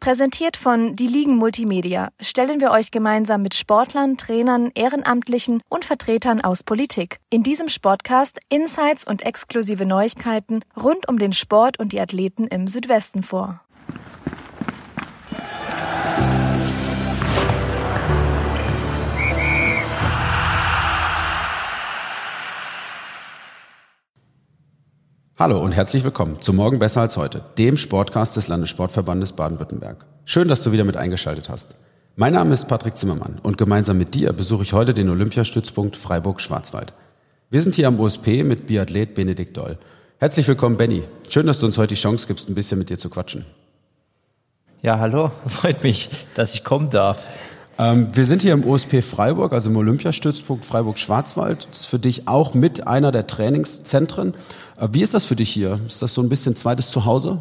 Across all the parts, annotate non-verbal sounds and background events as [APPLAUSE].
Präsentiert von Die Ligen Multimedia stellen wir euch gemeinsam mit Sportlern, Trainern, Ehrenamtlichen und Vertretern aus Politik in diesem Sportcast Insights und exklusive Neuigkeiten rund um den Sport und die Athleten im Südwesten vor. Hallo und herzlich willkommen zu Morgen besser als heute, dem Sportcast des Landessportverbandes Baden-Württemberg. Schön, dass du wieder mit eingeschaltet hast. Mein Name ist Patrick Zimmermann und gemeinsam mit dir besuche ich heute den Olympiastützpunkt Freiburg-Schwarzwald. Wir sind hier am OSP mit Biathlet Benedikt Doll. Herzlich willkommen, Benny. Schön, dass du uns heute die Chance gibst, ein bisschen mit dir zu quatschen. Ja, hallo. [LAUGHS] Freut mich, dass ich kommen darf. Ähm, wir sind hier im OSP Freiburg, also im Olympiastützpunkt Freiburg-Schwarzwald. Das ist für dich auch mit einer der Trainingszentren. Äh, wie ist das für dich hier? Ist das so ein bisschen zweites Zuhause?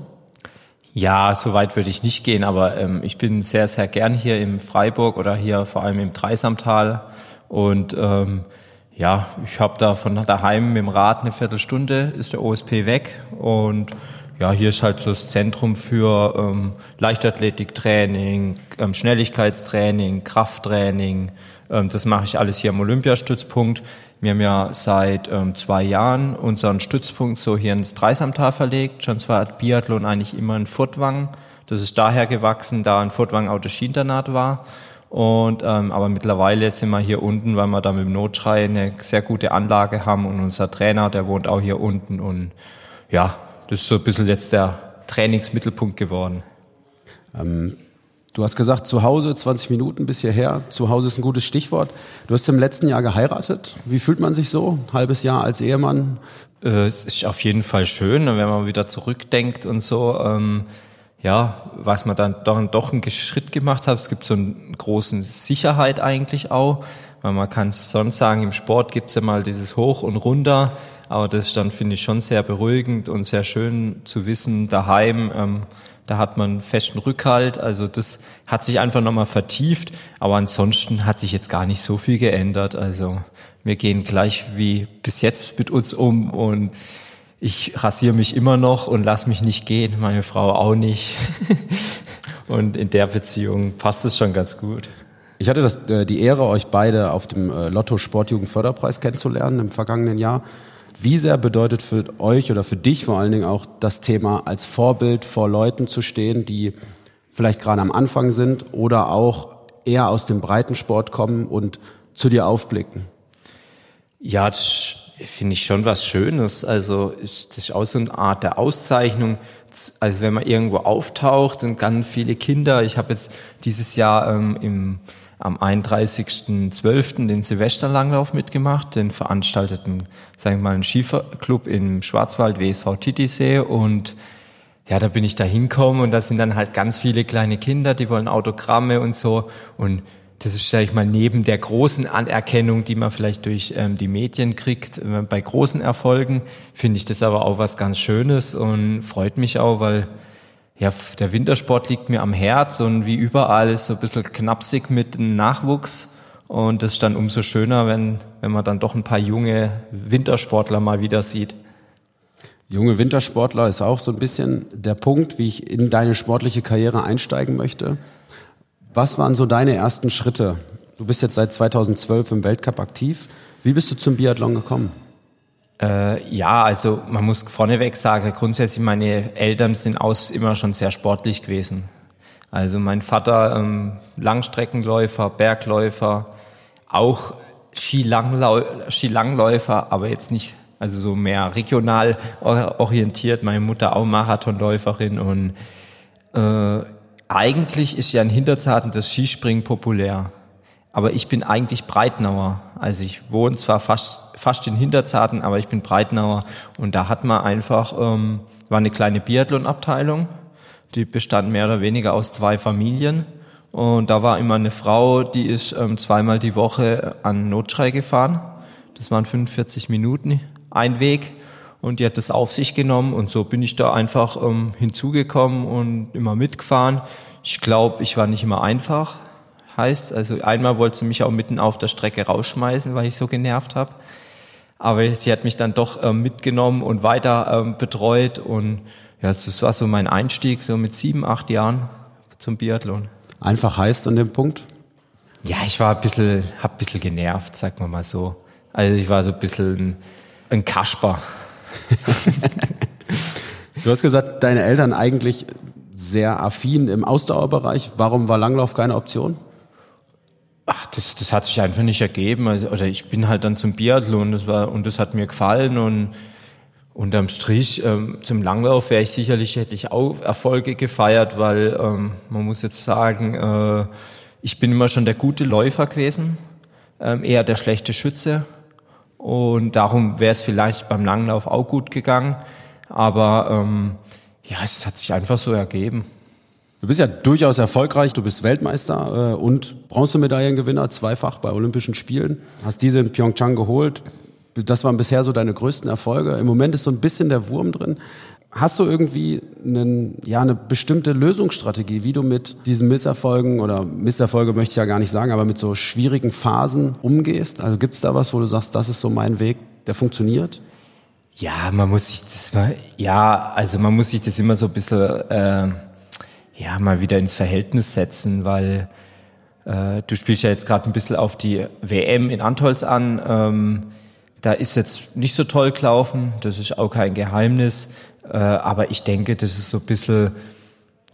Ja, so weit würde ich nicht gehen, aber ähm, ich bin sehr, sehr gern hier im Freiburg oder hier vor allem im Dreisamtal. Und ähm, ja, ich habe da von daheim mit dem Rad eine Viertelstunde, ist der OSP weg. Und ja, hier ist halt so das Zentrum für ähm, Leichtathletiktraining, ähm, Schnelligkeitstraining, Krafttraining. Ähm, das mache ich alles hier am Olympiastützpunkt. Wir haben ja seit ähm, zwei Jahren unseren Stützpunkt so hier ins Dreisamtal verlegt. Schon zwar hat Biathlon eigentlich immer in Furtwang. Das ist daher gewachsen, da in Furtwang auch das Skiinternat war. Und ähm, aber mittlerweile sind wir hier unten, weil wir da mit dem Notschrei eine sehr gute Anlage haben und unser Trainer, der wohnt auch hier unten und ja, das ist so ein bisschen jetzt der Trainingsmittelpunkt geworden. Ähm, du hast gesagt, zu Hause 20 Minuten bis hierher. Zu Hause ist ein gutes Stichwort. Du hast im letzten Jahr geheiratet. Wie fühlt man sich so? Ein halbes Jahr als Ehemann? Äh, es ist auf jeden Fall schön, wenn man wieder zurückdenkt und so. Ähm, ja, was man dann doch, doch einen Schritt gemacht hat. Es gibt so eine große Sicherheit eigentlich auch. Weil man kann sonst sagen, im Sport gibt's ja mal dieses Hoch und Runter. Aber das ist dann, finde ich, schon sehr beruhigend und sehr schön zu wissen, daheim, ähm, da hat man festen Rückhalt. Also das hat sich einfach nochmal vertieft. Aber ansonsten hat sich jetzt gar nicht so viel geändert. Also wir gehen gleich wie bis jetzt mit uns um und ich rasiere mich immer noch und lass mich nicht gehen, meine Frau auch nicht. [LAUGHS] und in der Beziehung passt es schon ganz gut. Ich hatte das, äh, die Ehre, euch beide auf dem äh, Lotto Sportjugendförderpreis kennenzulernen im vergangenen Jahr. Wie sehr bedeutet für euch oder für dich vor allen Dingen auch das Thema, als Vorbild vor Leuten zu stehen, die vielleicht gerade am Anfang sind oder auch eher aus dem Breitensport kommen und zu dir aufblicken? Ja, das finde ich schon was Schönes. Also ist das ist auch so eine Art der Auszeichnung. Also wenn man irgendwo auftaucht und ganz viele Kinder. Ich habe jetzt dieses Jahr ähm, im am 31.12. den Silvesterlanglauf mitgemacht, den veranstalteten, sagen wir mal, einen Skiclub im Schwarzwald, WSV Titisee und ja, da bin ich da hinkommen und da sind dann halt ganz viele kleine Kinder, die wollen Autogramme und so und das ist, sag ich mal, neben der großen Anerkennung, die man vielleicht durch ähm, die Medien kriegt, äh, bei großen Erfolgen, finde ich das aber auch was ganz Schönes und freut mich auch, weil ja, der Wintersport liegt mir am Herz und wie überall ist so ein bisschen knapsig mit dem Nachwuchs. Und das ist dann umso schöner, wenn, wenn man dann doch ein paar junge Wintersportler mal wieder sieht. Junge Wintersportler ist auch so ein bisschen der Punkt, wie ich in deine sportliche Karriere einsteigen möchte. Was waren so deine ersten Schritte? Du bist jetzt seit 2012 im Weltcup aktiv. Wie bist du zum Biathlon gekommen? Äh, ja, also man muss vorneweg sagen, grundsätzlich meine Eltern sind aus immer schon sehr sportlich gewesen. Also mein Vater ähm, Langstreckenläufer, Bergläufer, auch Skilangläufer, aber jetzt nicht, also so mehr regional orientiert. Meine Mutter auch Marathonläuferin und äh, eigentlich ist ja in Hinterzarten das Skispringen populär. Aber ich bin eigentlich Breitnauer. Also ich wohne zwar fast, fast in Hinterzarten, aber ich bin Breitnauer. Und da hat man einfach, ähm, war eine kleine Biathlon-Abteilung. Die bestand mehr oder weniger aus zwei Familien. Und da war immer eine Frau, die ist ähm, zweimal die Woche an Notschrei gefahren. Das waren 45 Minuten ein Weg. Und die hat das auf sich genommen. Und so bin ich da einfach ähm, hinzugekommen und immer mitgefahren. Ich glaube, ich war nicht immer einfach. Heißt, also einmal wollte sie mich auch mitten auf der Strecke rausschmeißen, weil ich so genervt habe. Aber sie hat mich dann doch ähm, mitgenommen und weiter ähm, betreut. Und ja, das war so mein Einstieg, so mit sieben, acht Jahren zum Biathlon. Einfach heißt an dem Punkt? Ja, ich war ein bisschen, hab ein bisschen genervt, sagt man mal so. Also ich war so ein bisschen ein, ein Kasper. [LAUGHS] du hast gesagt, deine Eltern eigentlich sehr affin im Ausdauerbereich. Warum war Langlauf keine Option? Das, das hat sich einfach nicht ergeben. Also, oder ich bin halt dann zum Biathlon das war, und das hat mir gefallen und unterm Strich ähm, zum Langlauf wäre ich sicherlich, hätte ich auch Erfolge gefeiert, weil ähm, man muss jetzt sagen, äh, ich bin immer schon der gute Läufer gewesen, ähm, eher der schlechte Schütze. Und darum wäre es vielleicht beim Langlauf auch gut gegangen. Aber ähm, ja, es hat sich einfach so ergeben. Du bist ja durchaus erfolgreich. Du bist Weltmeister äh, und Bronzemedaillengewinner, zweifach bei Olympischen Spielen. Hast diese in Pyeongchang geholt. Das waren bisher so deine größten Erfolge. Im Moment ist so ein bisschen der Wurm drin. Hast du irgendwie einen, ja, eine bestimmte Lösungsstrategie, wie du mit diesen Misserfolgen oder Misserfolge möchte ich ja gar nicht sagen, aber mit so schwierigen Phasen umgehst? Also gibt es da was, wo du sagst, das ist so mein Weg, der funktioniert? Ja, man muss sich das ja, also man muss sich das immer so ein bisschen äh, ja, mal wieder ins Verhältnis setzen, weil äh, du spielst ja jetzt gerade ein bisschen auf die WM in Antolz an. Ähm, da ist jetzt nicht so toll gelaufen, das ist auch kein Geheimnis. Äh, aber ich denke, das ist so ein bisschen,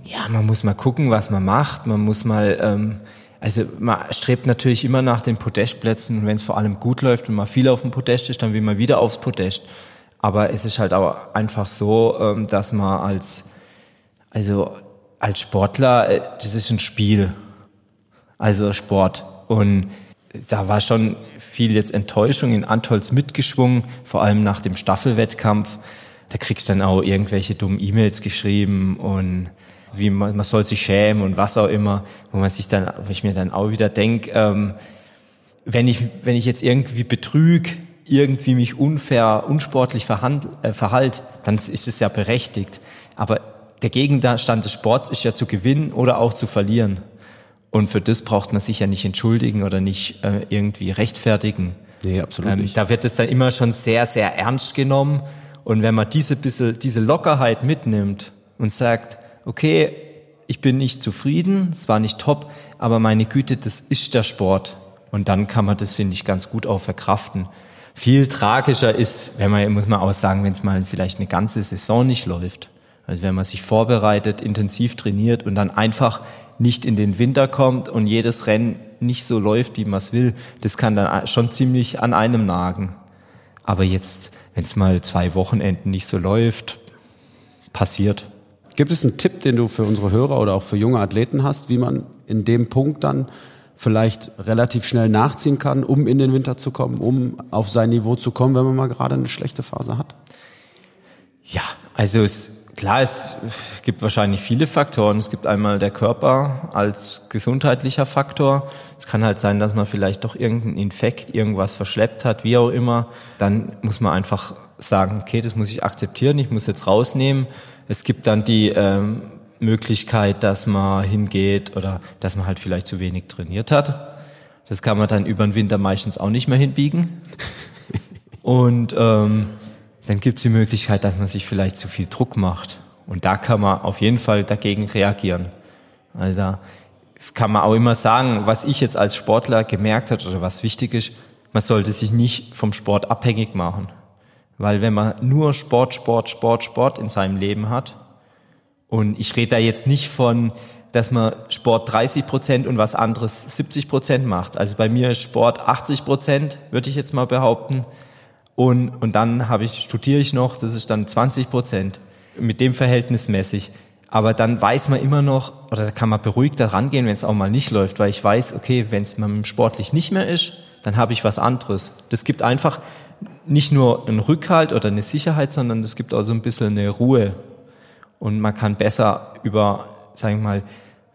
ja, man muss mal gucken, was man macht. Man muss mal, ähm, also man strebt natürlich immer nach den Podestplätzen. Wenn es vor allem gut läuft und man viel auf dem Podest ist, dann will man wieder aufs Podest. Aber es ist halt auch einfach so, ähm, dass man als, also als Sportler, äh, das ist ein Spiel. Also Sport. Und da war schon viel jetzt Enttäuschung in Antolz mitgeschwungen, vor allem nach dem Staffelwettkampf. Da kriegst du dann auch irgendwelche dummen E-Mails geschrieben und wie man, man soll sich schämen und was auch immer, wo man sich dann, wo ich mir dann auch wieder denke, ähm, wenn ich, wenn ich jetzt irgendwie betrüg, irgendwie mich unfair, unsportlich verhand, äh, verhalt, dann ist es ja berechtigt. Aber der Gegenstand des Sports ist ja zu gewinnen oder auch zu verlieren. Und für das braucht man sich ja nicht entschuldigen oder nicht äh, irgendwie rechtfertigen. Nee, absolut ähm, nicht. Da wird es dann immer schon sehr, sehr ernst genommen. Und wenn man diese bisschen, diese Lockerheit mitnimmt und sagt, okay, ich bin nicht zufrieden, es war nicht top, aber meine Güte, das ist der Sport. Und dann kann man das, finde ich, ganz gut auch verkraften. Viel tragischer ist, wenn man, muss man auch sagen, wenn es mal vielleicht eine ganze Saison nicht läuft. Also wenn man sich vorbereitet, intensiv trainiert und dann einfach nicht in den Winter kommt und jedes Rennen nicht so läuft, wie man es will, das kann dann schon ziemlich an einem nagen. Aber jetzt, wenn es mal zwei Wochenenden nicht so läuft, passiert. Gibt es einen Tipp, den du für unsere Hörer oder auch für junge Athleten hast, wie man in dem Punkt dann vielleicht relativ schnell nachziehen kann, um in den Winter zu kommen, um auf sein Niveau zu kommen, wenn man mal gerade eine schlechte Phase hat? Ja, also es Klar, es gibt wahrscheinlich viele Faktoren. Es gibt einmal der Körper als gesundheitlicher Faktor. Es kann halt sein, dass man vielleicht doch irgendeinen Infekt, irgendwas verschleppt hat, wie auch immer. Dann muss man einfach sagen, okay, das muss ich akzeptieren, ich muss jetzt rausnehmen. Es gibt dann die ähm, Möglichkeit, dass man hingeht oder dass man halt vielleicht zu wenig trainiert hat. Das kann man dann über den Winter meistens auch nicht mehr hinbiegen. [LAUGHS] Und ähm, dann gibt es die Möglichkeit, dass man sich vielleicht zu viel Druck macht. Und da kann man auf jeden Fall dagegen reagieren. Also kann man auch immer sagen, was ich jetzt als Sportler gemerkt habe oder was wichtig ist, man sollte sich nicht vom Sport abhängig machen. Weil wenn man nur Sport, Sport, Sport, Sport in seinem Leben hat, und ich rede da jetzt nicht von, dass man Sport 30 Prozent und was anderes 70 Prozent macht. Also bei mir ist Sport 80 Prozent, würde ich jetzt mal behaupten. Und, und dann habe ich, studiere ich noch, das ist dann 20 Prozent, mit dem Verhältnis mäßig. Aber dann weiß man immer noch, oder da kann man beruhigt da rangehen, wenn es auch mal nicht läuft, weil ich weiß, okay, wenn es mal sportlich nicht mehr ist, dann habe ich was anderes. Das gibt einfach nicht nur einen Rückhalt oder eine Sicherheit, sondern das gibt auch so ein bisschen eine Ruhe. und man kann besser über, sagen wir mal,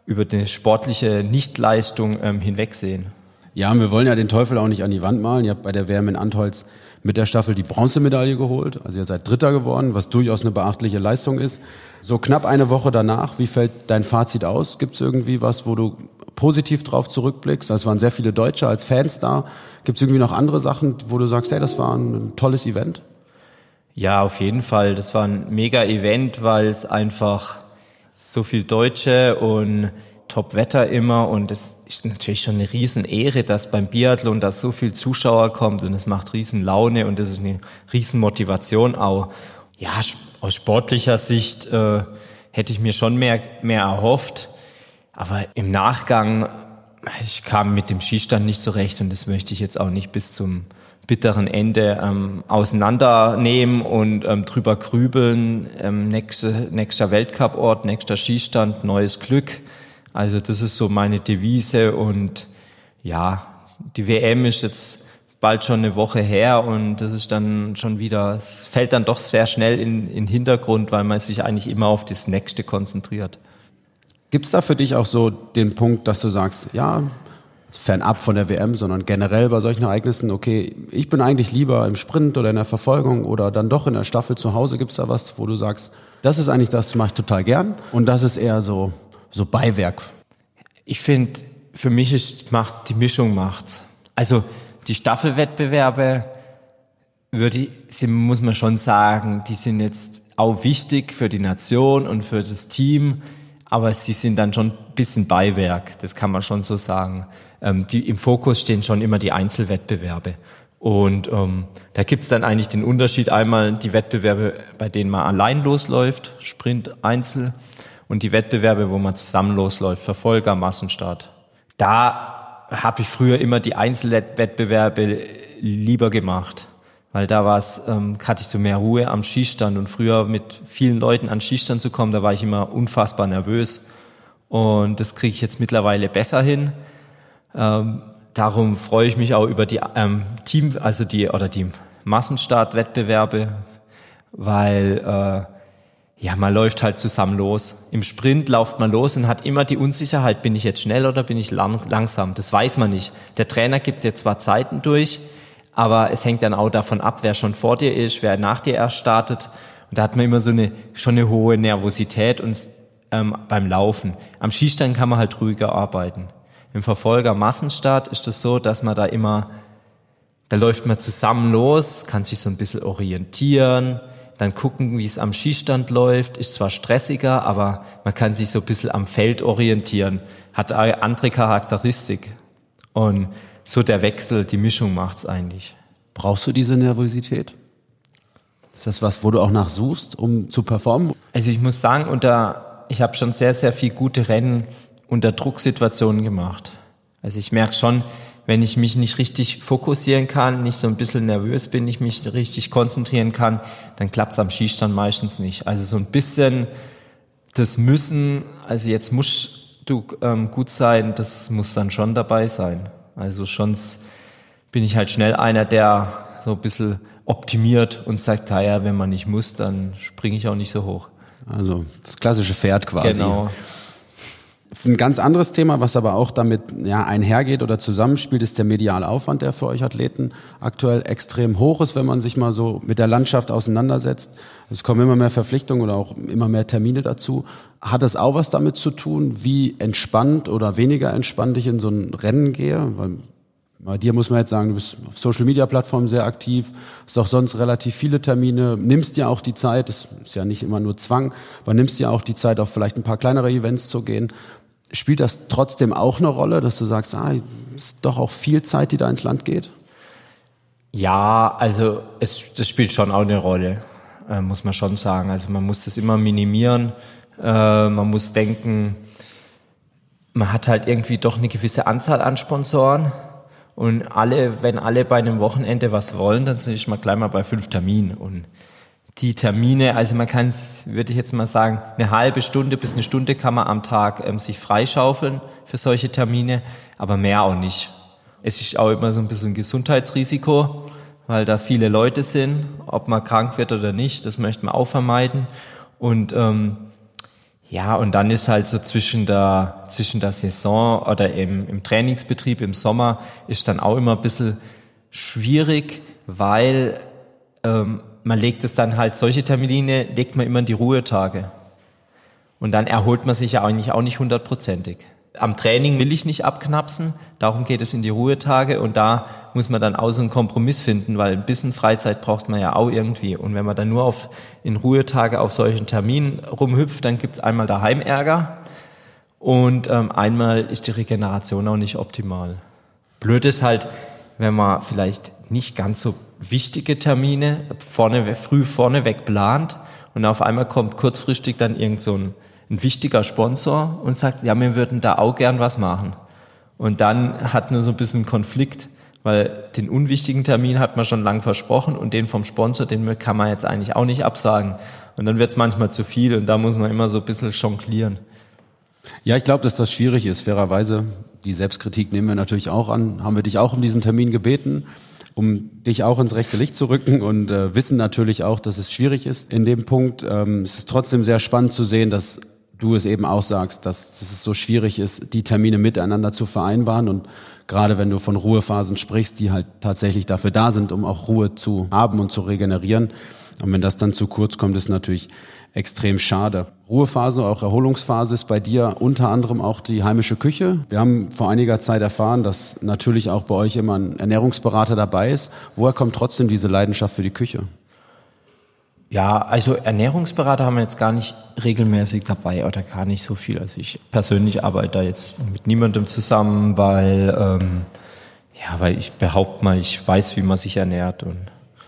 über die sportliche Nichtleistung ähm, hinwegsehen. Ja, und wir wollen ja den Teufel auch nicht an die Wand malen. Ihr habt bei der WM in Antholz mit der Staffel die Bronzemedaille geholt. Also ihr seid Dritter geworden, was durchaus eine beachtliche Leistung ist. So knapp eine Woche danach, wie fällt dein Fazit aus? Gibt es irgendwie was, wo du positiv drauf zurückblickst? Es waren sehr viele Deutsche als Fans da. Gibt es irgendwie noch andere Sachen, wo du sagst, hey, das war ein tolles Event? Ja, auf jeden Fall. Das war ein mega Event, weil es einfach so viel Deutsche und Top-Wetter immer und es ist natürlich schon eine Riesenehre, dass beim Biathlon da so viel Zuschauer kommt und es macht riesen Laune und das ist eine riesen Motivation auch. Ja, aus sportlicher Sicht äh, hätte ich mir schon mehr, mehr erhofft, aber im Nachgang, ich kam mit dem Skistand nicht zurecht und das möchte ich jetzt auch nicht bis zum bitteren Ende ähm, auseinandernehmen und ähm, drüber grübeln. Ähm, nächste, nächster Weltcuport, nächster Skistand, neues Glück. Also das ist so meine Devise und ja, die WM ist jetzt bald schon eine Woche her und das ist dann schon wieder, es fällt dann doch sehr schnell in, in Hintergrund, weil man sich eigentlich immer auf das Nächste konzentriert. Gibt es da für dich auch so den Punkt, dass du sagst, ja, fernab von der WM, sondern generell bei solchen Ereignissen, okay, ich bin eigentlich lieber im Sprint oder in der Verfolgung oder dann doch in der Staffel zu Hause. Gibt es da was, wo du sagst, das ist eigentlich das, mache ich total gern und das ist eher so, so Beiwerk? Ich finde, für mich ist macht die Mischung macht's. Also die Staffelwettbewerbe würde ich, muss man schon sagen, die sind jetzt auch wichtig für die Nation und für das Team aber sie sind dann schon ein bisschen Beiwerk, das kann man schon so sagen. Ähm, die, Im Fokus stehen schon immer die Einzelwettbewerbe. Und ähm, da gibt's dann eigentlich den Unterschied einmal die Wettbewerbe, bei denen man allein losläuft, Sprint, Einzel, und die Wettbewerbe, wo man zusammen losläuft, Verfolger, Massenstart. Da habe ich früher immer die Einzelwettbewerbe lieber gemacht weil da war es, ähm, hatte ich so mehr Ruhe am Skistand und früher mit vielen Leuten an Skistand zu kommen, da war ich immer unfassbar nervös und das kriege ich jetzt mittlerweile besser hin. Ähm, darum freue ich mich auch über die ähm, Team, also die oder die Massenstartwettbewerbe, weil äh, ja, man läuft halt zusammen los. Im Sprint läuft man los und hat immer die Unsicherheit, bin ich jetzt schnell oder bin ich lang, langsam? Das weiß man nicht. Der Trainer gibt jetzt zwar Zeiten durch, aber es hängt dann auch davon ab, wer schon vor dir ist, wer nach dir erst startet. Und da hat man immer so eine schon eine hohe Nervosität und ähm, beim Laufen. Am Skistand kann man halt ruhiger arbeiten. Im Verfolger Massenstart ist es das so, dass man da immer, da läuft man zusammen los, kann sich so ein bisschen orientieren, dann gucken, wie es am Skistand läuft, ist zwar stressiger, aber man kann sich so ein bisschen am Feld orientieren, hat eine andere Charakteristik. Und so der Wechsel, die Mischung macht's eigentlich. Brauchst du diese Nervosität? Ist das was, wo du auch nachsuchst, um zu performen? Also ich muss sagen, unter, ich habe schon sehr, sehr viel gute Rennen unter Drucksituationen gemacht. Also ich merke schon, wenn ich mich nicht richtig fokussieren kann, nicht so ein bisschen nervös bin, ich mich richtig konzentrieren kann, dann klappt's am Skistand meistens nicht. Also so ein bisschen das Müssen, also jetzt musst du ähm, gut sein, das muss dann schon dabei sein. Also schon bin ich halt schnell einer, der so ein bisschen optimiert und sagt, naja, wenn man nicht muss, dann springe ich auch nicht so hoch. Also das klassische Pferd quasi. Genau. Ein ganz anderes Thema, was aber auch damit ja, einhergeht oder zusammenspielt, ist der mediale Aufwand, der für euch Athleten aktuell extrem hoch ist, wenn man sich mal so mit der Landschaft auseinandersetzt. Es kommen immer mehr Verpflichtungen oder auch immer mehr Termine dazu. Hat es auch was damit zu tun, wie entspannt oder weniger entspannt ich in so ein Rennen gehe? Weil bei dir muss man jetzt sagen, du bist auf Social Media Plattformen sehr aktiv, hast auch sonst relativ viele Termine, nimmst dir auch die Zeit, das ist ja nicht immer nur Zwang, aber nimmst dir auch die Zeit, auf vielleicht ein paar kleinere Events zu gehen. Spielt das trotzdem auch eine Rolle, dass du sagst, ah, ist doch auch viel Zeit, die da ins Land geht? Ja, also es, das spielt schon auch eine Rolle, äh, muss man schon sagen. Also man muss das immer minimieren. Äh, man muss denken, man hat halt irgendwie doch eine gewisse Anzahl an Sponsoren. Und alle, wenn alle bei einem Wochenende was wollen, dann ist man gleich mal bei fünf Terminen. Und die Termine, also man kann, würde ich jetzt mal sagen, eine halbe Stunde bis eine Stunde kann man am Tag ähm, sich freischaufeln für solche Termine, aber mehr auch nicht. Es ist auch immer so ein bisschen ein Gesundheitsrisiko, weil da viele Leute sind, ob man krank wird oder nicht, das möchte man auch vermeiden. Und ähm, Ja, und dann ist halt so zwischen der, zwischen der Saison oder im, im Trainingsbetrieb im Sommer ist dann auch immer ein bisschen schwierig, weil ähm, man legt es dann halt, solche Termine legt man immer in die Ruhetage. Und dann erholt man sich ja eigentlich auch nicht hundertprozentig. Am Training will ich nicht abknapsen, darum geht es in die Ruhetage und da muss man dann auch so einen Kompromiss finden, weil ein bisschen Freizeit braucht man ja auch irgendwie. Und wenn man dann nur auf, in Ruhetage auf solchen Terminen rumhüpft, dann gibt's einmal daheim Ärger und ähm, einmal ist die Regeneration auch nicht optimal. Blöd ist halt, wenn man vielleicht nicht ganz so wichtige Termine vorne, früh vorneweg plant und auf einmal kommt kurzfristig dann irgend so ein, ein wichtiger Sponsor und sagt, ja, wir würden da auch gern was machen. Und dann hat man so ein bisschen Konflikt, weil den unwichtigen Termin hat man schon lang versprochen und den vom Sponsor, den kann man jetzt eigentlich auch nicht absagen. Und dann wird es manchmal zu viel und da muss man immer so ein bisschen jonglieren. Ja, ich glaube, dass das schwierig ist, fairerweise. Die Selbstkritik nehmen wir natürlich auch an. Haben wir dich auch um diesen Termin gebeten, um dich auch ins rechte Licht zu rücken und äh, wissen natürlich auch, dass es schwierig ist in dem Punkt. Ähm, es ist trotzdem sehr spannend zu sehen, dass du es eben auch sagst, dass, dass es so schwierig ist, die Termine miteinander zu vereinbaren und gerade wenn du von Ruhephasen sprichst, die halt tatsächlich dafür da sind, um auch Ruhe zu haben und zu regenerieren. Und wenn das dann zu kurz kommt, ist natürlich extrem schade. Ruhephase, auch Erholungsphase ist bei dir unter anderem auch die heimische Küche. Wir haben vor einiger Zeit erfahren, dass natürlich auch bei euch immer ein Ernährungsberater dabei ist. Woher kommt trotzdem diese Leidenschaft für die Küche? Ja, also Ernährungsberater haben wir jetzt gar nicht regelmäßig dabei oder gar nicht so viel. Also ich persönlich arbeite da jetzt mit niemandem zusammen, weil ähm, ja, weil ich behaupte mal, ich weiß, wie man sich ernährt und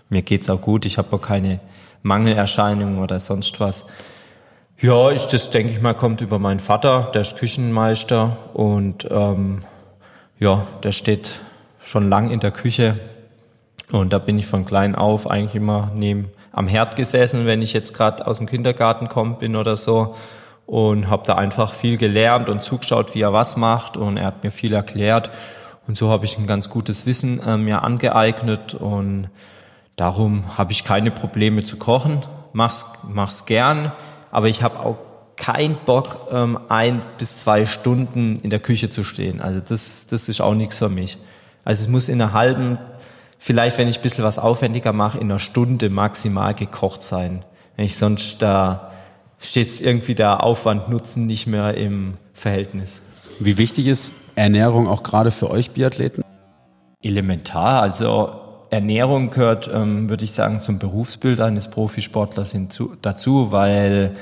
mir geht's auch gut. Ich habe auch keine Mangelerscheinungen oder sonst was. Ja, ich, das denke ich mal, kommt über meinen Vater, der ist Küchenmeister und ähm, ja, der steht schon lang in der Küche. Und da bin ich von klein auf eigentlich immer neben am Herd gesessen, wenn ich jetzt gerade aus dem Kindergarten kommen bin oder so. Und habe da einfach viel gelernt und zugeschaut, wie er was macht. Und er hat mir viel erklärt. Und so habe ich ein ganz gutes Wissen äh, mir angeeignet. Und darum habe ich keine Probleme zu kochen, mach's, mach's gern, aber ich habe auch kein Bock, ähm, ein bis zwei Stunden in der Küche zu stehen. Also das, das ist auch nichts für mich. Also es muss in einer halben, vielleicht, wenn ich ein bisschen was aufwendiger mache, in einer Stunde maximal gekocht sein. Wenn ich sonst da steht irgendwie der Aufwand-Nutzen nicht mehr im Verhältnis. Wie wichtig ist Ernährung auch gerade für euch Biathleten? Elementar. Also Ernährung gehört, ähm, würde ich sagen, zum Berufsbild eines Profisportlers hinzu, dazu, weil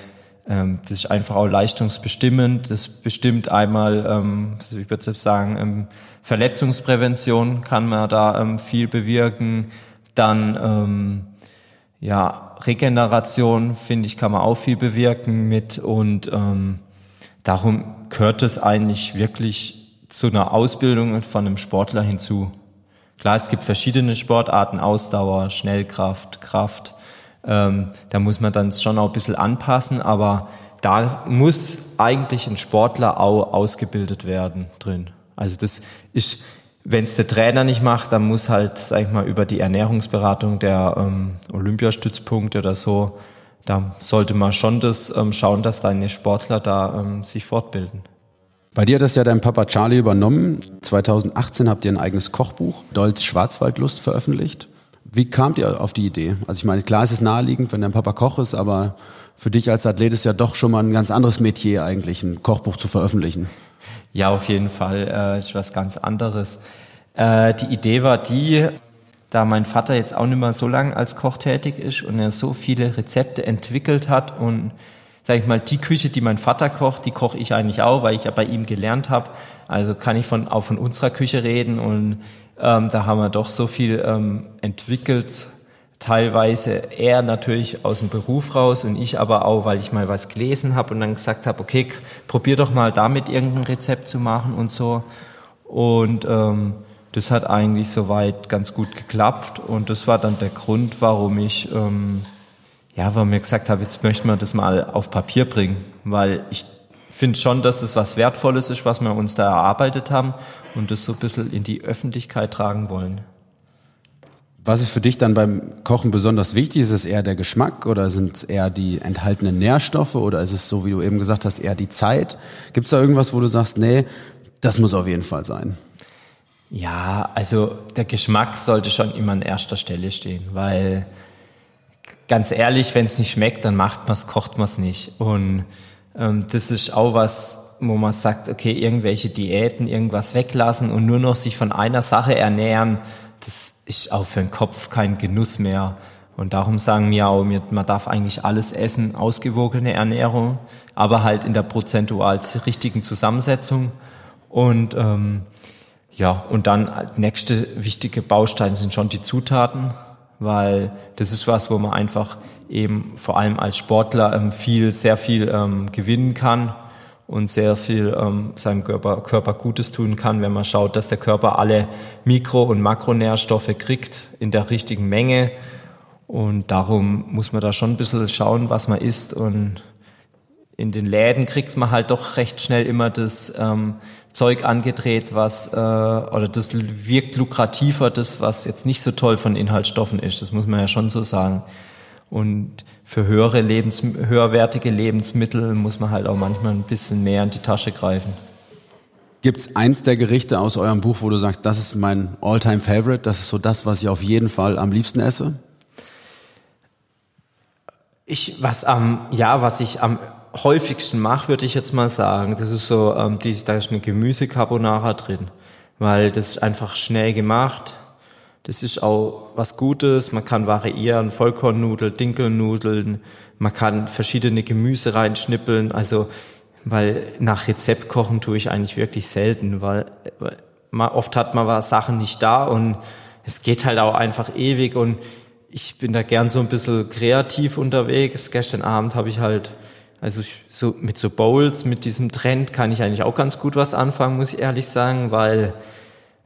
ähm, das ist einfach auch leistungsbestimmend. Das bestimmt einmal, ähm, ich würde sagen, ähm, Verletzungsprävention kann man da ähm, viel bewirken. Dann ähm, ja Regeneration finde ich kann man auch viel bewirken mit und ähm, darum gehört es eigentlich wirklich zu einer Ausbildung von einem Sportler hinzu. Klar, es gibt verschiedene Sportarten, Ausdauer, Schnellkraft, Kraft. Ähm, da muss man dann schon auch ein bisschen anpassen, aber da muss eigentlich ein Sportler auch ausgebildet werden drin. Also das ist, wenn es der Trainer nicht macht, dann muss halt, sag ich mal, über die Ernährungsberatung der ähm, Olympiastützpunkte oder so, da sollte man schon das ähm, schauen, dass deine Sportler da ähm, sich fortbilden. Bei dir hat das ja dein Papa Charlie übernommen. 2018 habt ihr ein eigenes Kochbuch, Dolz Schwarzwaldlust, veröffentlicht. Wie kamt ihr auf die Idee? Also ich meine, klar ist es naheliegend, wenn dein Papa Koch ist, aber für dich als Athlet ist ja doch schon mal ein ganz anderes Metier eigentlich, ein Kochbuch zu veröffentlichen. Ja, auf jeden Fall äh, ist was ganz anderes. Äh, die Idee war die, da mein Vater jetzt auch nicht mehr so lange als Koch tätig ist und er so viele Rezepte entwickelt hat und sag ich mal, die Küche, die mein Vater kocht, die koche ich eigentlich auch, weil ich ja bei ihm gelernt habe. Also kann ich von, auch von unserer Küche reden und ähm, da haben wir doch so viel ähm, entwickelt, teilweise er natürlich aus dem Beruf raus und ich aber auch, weil ich mal was gelesen habe und dann gesagt habe, okay, probier doch mal damit irgendein Rezept zu machen und so. Und ähm, das hat eigentlich soweit ganz gut geklappt und das war dann der Grund, warum ich ähm, ja, warum ich gesagt habe, jetzt möchten wir das mal auf Papier bringen, weil ich finde schon, dass es was Wertvolles ist, was wir uns da erarbeitet haben und das so ein bisschen in die Öffentlichkeit tragen wollen. Was ist für dich dann beim Kochen besonders wichtig? Ist es eher der Geschmack oder sind es eher die enthaltenen Nährstoffe oder ist es so, wie du eben gesagt hast, eher die Zeit? Gibt es da irgendwas, wo du sagst, nee, das muss auf jeden Fall sein? Ja, also der Geschmack sollte schon immer an erster Stelle stehen, weil ganz ehrlich, wenn es nicht schmeckt, dann macht man es, kocht man es nicht. Und ähm, das ist auch was, wo man sagt, okay, irgendwelche Diäten, irgendwas weglassen und nur noch sich von einer Sache ernähren, das ist auch für den Kopf kein Genuss mehr. Und darum sagen wir auch, man darf eigentlich alles essen, ausgewogene Ernährung, aber halt in der prozentual richtigen Zusammensetzung. Und ähm, ja, und dann nächste wichtige Bausteine sind schon die Zutaten, weil das ist was, wo man einfach eben vor allem als Sportler ähm, viel, sehr viel ähm, gewinnen kann und sehr viel ähm, seinem Körper, Körper Gutes tun kann, wenn man schaut, dass der Körper alle Mikro- und Makronährstoffe kriegt in der richtigen Menge. Und darum muss man da schon ein bisschen schauen, was man isst. Und in den Läden kriegt man halt doch recht schnell immer das ähm, Zeug angedreht, was äh, oder das wirkt lukrativer, das was jetzt nicht so toll von Inhaltsstoffen ist. Das muss man ja schon so sagen. Und für höhere Lebens höherwertige Lebensmittel muss man halt auch manchmal ein bisschen mehr in die Tasche greifen. Gibt es eins der Gerichte aus eurem Buch, wo du sagst, das ist mein Alltime favorite das ist so das, was ich auf jeden Fall am liebsten esse? Ich, was am, ja, was ich am häufigsten mache, würde ich jetzt mal sagen, das ist so, ähm, die, da ist eine Gemüsecarbonara drin, weil das ist einfach schnell gemacht. Das ist auch was Gutes. Man kann variieren, Vollkornnudeln, Dinkelnudeln. Man kann verschiedene Gemüse reinschnippeln. Also, weil nach Rezept kochen tue ich eigentlich wirklich selten, weil, weil oft hat man Sachen nicht da und es geht halt auch einfach ewig und ich bin da gern so ein bisschen kreativ unterwegs. Gestern Abend habe ich halt also so mit so Bowls, mit diesem Trend kann ich eigentlich auch ganz gut was anfangen, muss ich ehrlich sagen, weil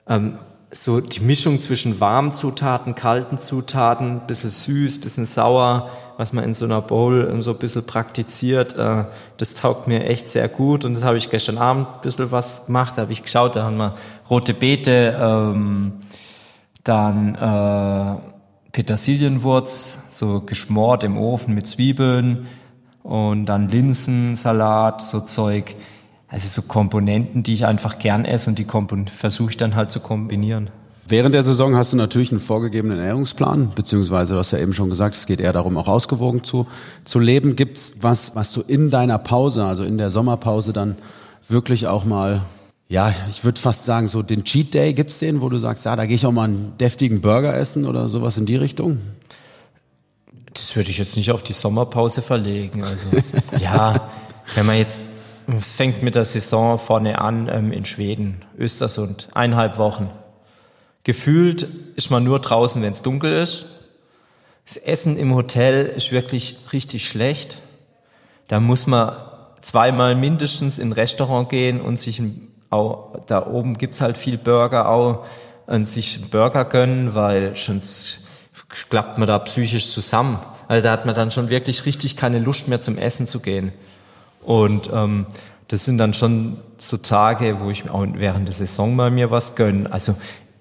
ähm, so die Mischung zwischen warmen Zutaten, kalten Zutaten, bisschen süß, bisschen sauer, was man in so einer Bowl ähm, so ein bisschen praktiziert, äh, das taugt mir echt sehr gut und das habe ich gestern Abend ein bisschen was gemacht, da habe ich geschaut, da haben wir rote Beete, ähm, dann äh, Petersilienwurz, so geschmort im Ofen mit Zwiebeln, und dann Linsensalat, so Zeug. Also so Komponenten, die ich einfach gern esse und die versuche ich dann halt zu kombinieren. Während der Saison hast du natürlich einen vorgegebenen Ernährungsplan, beziehungsweise du hast ja eben schon gesagt, es geht eher darum, auch ausgewogen zu, zu leben. Gibt's was, was du in deiner Pause, also in der Sommerpause dann wirklich auch mal, ja, ich würde fast sagen, so den Cheat Day, gibt's den, wo du sagst, ja, da gehe ich auch mal einen deftigen Burger essen oder sowas in die Richtung? Das würde ich jetzt nicht auf die Sommerpause verlegen. Also ja, wenn man jetzt fängt mit der Saison vorne an ähm, in Schweden, Östersund, eineinhalb Wochen. Gefühlt ist man nur draußen, wenn es dunkel ist. Das Essen im Hotel ist wirklich richtig schlecht. Da muss man zweimal mindestens in ein Restaurant gehen und sich auch, da oben gibt's halt viel Burger auch, und sich einen Burger gönnen, weil sonst klappt man da psychisch zusammen. Also da hat man dann schon wirklich richtig keine Lust mehr zum Essen zu gehen. Und ähm, das sind dann schon so Tage, wo ich auch während der Saison mal mir was gönne. Also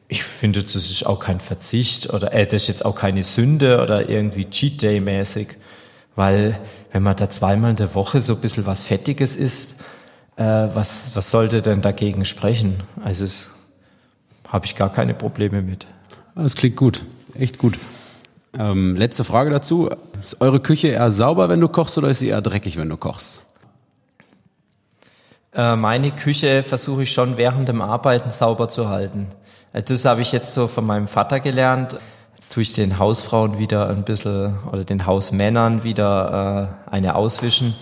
ich finde, das ist auch kein Verzicht oder äh, das ist jetzt auch keine Sünde oder irgendwie Cheat Day mäßig. Weil wenn man da zweimal in der Woche so ein bisschen was Fettiges isst, äh, was, was sollte denn dagegen sprechen? Also habe ich gar keine Probleme mit. Das klingt gut, echt gut. Ähm, letzte Frage dazu. Ist eure Küche eher sauber, wenn du kochst, oder ist sie eher dreckig, wenn du kochst? Äh, meine Küche versuche ich schon während dem Arbeiten sauber zu halten. Also das habe ich jetzt so von meinem Vater gelernt. Jetzt tue ich den Hausfrauen wieder ein bisschen oder den Hausmännern wieder äh, eine auswischen.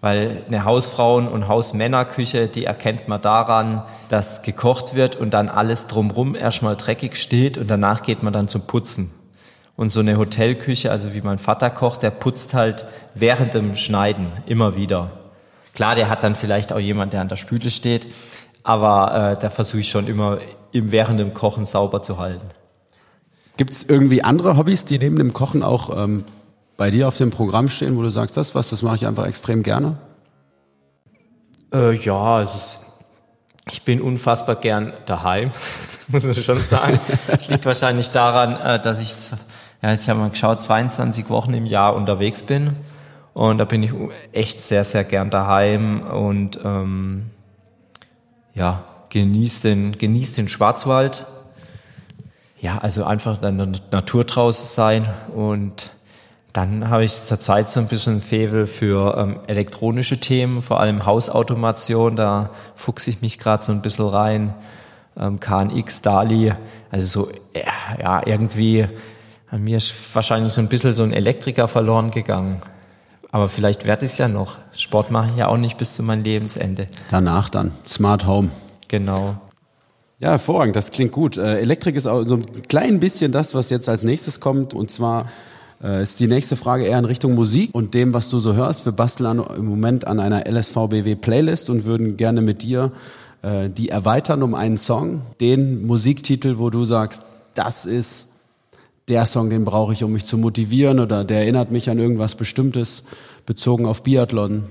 Weil eine Hausfrauen- und Hausmännerküche, die erkennt man daran, dass gekocht wird und dann alles drumrum erstmal dreckig steht und danach geht man dann zum Putzen. Und so eine Hotelküche, also wie mein Vater kocht, der putzt halt während dem Schneiden immer wieder. Klar, der hat dann vielleicht auch jemand, der an der Spüle steht, aber äh, da versuche ich schon immer im während dem Kochen sauber zu halten. Gibt es irgendwie andere Hobbys, die neben dem Kochen auch ähm, bei dir auf dem Programm stehen, wo du sagst, das was, das mache ich einfach extrem gerne? Äh, ja, also ich bin unfassbar gern daheim. [LAUGHS] muss ich schon sagen. Das liegt wahrscheinlich daran, äh, dass ich, ja, ich habe mal geschaut, 22 Wochen im Jahr unterwegs bin. Und da bin ich echt sehr, sehr gern daheim und ähm, ja, genieße den, genieß den Schwarzwald. Ja, also einfach in der Natur draußen sein und dann habe ich zurzeit so ein bisschen Fevel für ähm, elektronische Themen, vor allem Hausautomation. Da fuchse ich mich gerade so ein bisschen rein. Ähm, KNX, DALI, also so, ja, irgendwie an mir ist wahrscheinlich so ein bisschen so ein Elektriker verloren gegangen. Aber vielleicht werde ich es ja noch. Sport mache ich ja auch nicht bis zu meinem Lebensende. Danach dann. Smart Home. Genau. Ja, hervorragend, das klingt gut. Äh, Elektrik ist auch so ein klein bisschen das, was jetzt als nächstes kommt. Und zwar äh, ist die nächste Frage eher in Richtung Musik und dem, was du so hörst. Wir basteln im Moment an einer LSVBW Playlist und würden gerne mit dir äh, die erweitern um einen Song, den Musiktitel, wo du sagst, das ist der Song, den brauche ich, um mich zu motivieren oder der erinnert mich an irgendwas Bestimmtes bezogen auf Biathlon.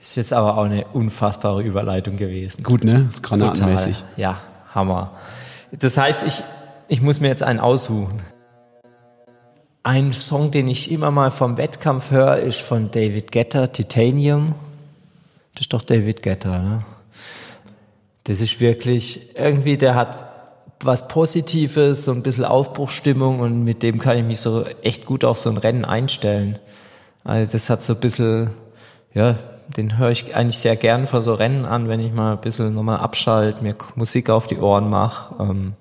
Das ist jetzt aber auch eine unfassbare Überleitung gewesen. Gut, ne? Das ist granatenmäßig. Total. Ja, Hammer. Das heißt, ich, ich muss mir jetzt einen aussuchen. Ein Song, den ich immer mal vom Wettkampf höre, ist von David Getter, Titanium. Das ist doch David Getter, ne? Das ist wirklich, irgendwie, der hat was Positives, so ein bisschen Aufbruchstimmung und mit dem kann ich mich so echt gut auf so ein Rennen einstellen. Also das hat so ein bisschen, ja, den höre ich eigentlich sehr gern vor so Rennen an, wenn ich mal ein bisschen nochmal abschalte, mir Musik auf die Ohren mache, ähm,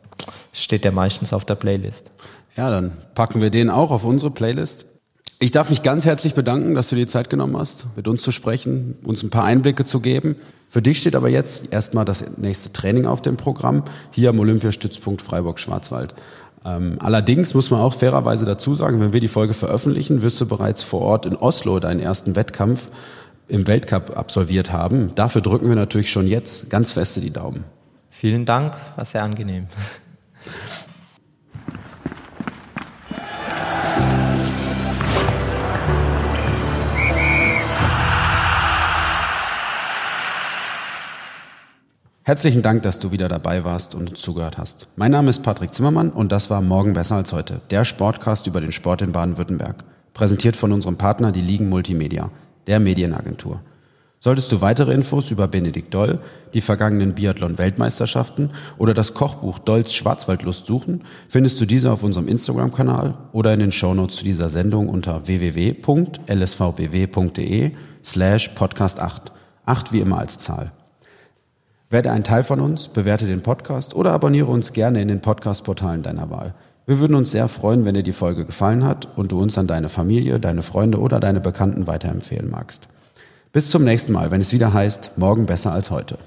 steht der meistens auf der Playlist. Ja, dann packen wir den auch auf unsere Playlist. Ich darf mich ganz herzlich bedanken, dass du dir Zeit genommen hast, mit uns zu sprechen, uns ein paar Einblicke zu geben. Für dich steht aber jetzt erstmal das nächste Training auf dem Programm, hier am Olympiastützpunkt Freiburg-Schwarzwald. Ähm, allerdings muss man auch fairerweise dazu sagen, wenn wir die Folge veröffentlichen, wirst du bereits vor Ort in Oslo deinen ersten Wettkampf im Weltcup absolviert haben. Dafür drücken wir natürlich schon jetzt ganz feste die Daumen. Vielen Dank, war sehr angenehm. Herzlichen Dank, dass du wieder dabei warst und zugehört hast. Mein Name ist Patrick Zimmermann und das war Morgen besser als heute, der Sportcast über den Sport in Baden-Württemberg. Präsentiert von unserem Partner, die Ligen Multimedia, der Medienagentur. Solltest du weitere Infos über Benedikt Doll, die vergangenen Biathlon-Weltmeisterschaften oder das Kochbuch Dolls Schwarzwaldlust suchen, findest du diese auf unserem Instagram-Kanal oder in den Shownotes zu dieser Sendung unter www.lsvbw.de slash podcast 8. 8 wie immer als Zahl. Werde ein Teil von uns, bewerte den Podcast oder abonniere uns gerne in den Podcast-Portalen deiner Wahl. Wir würden uns sehr freuen, wenn dir die Folge gefallen hat und du uns an deine Familie, deine Freunde oder deine Bekannten weiterempfehlen magst. Bis zum nächsten Mal, wenn es wieder heißt, morgen besser als heute.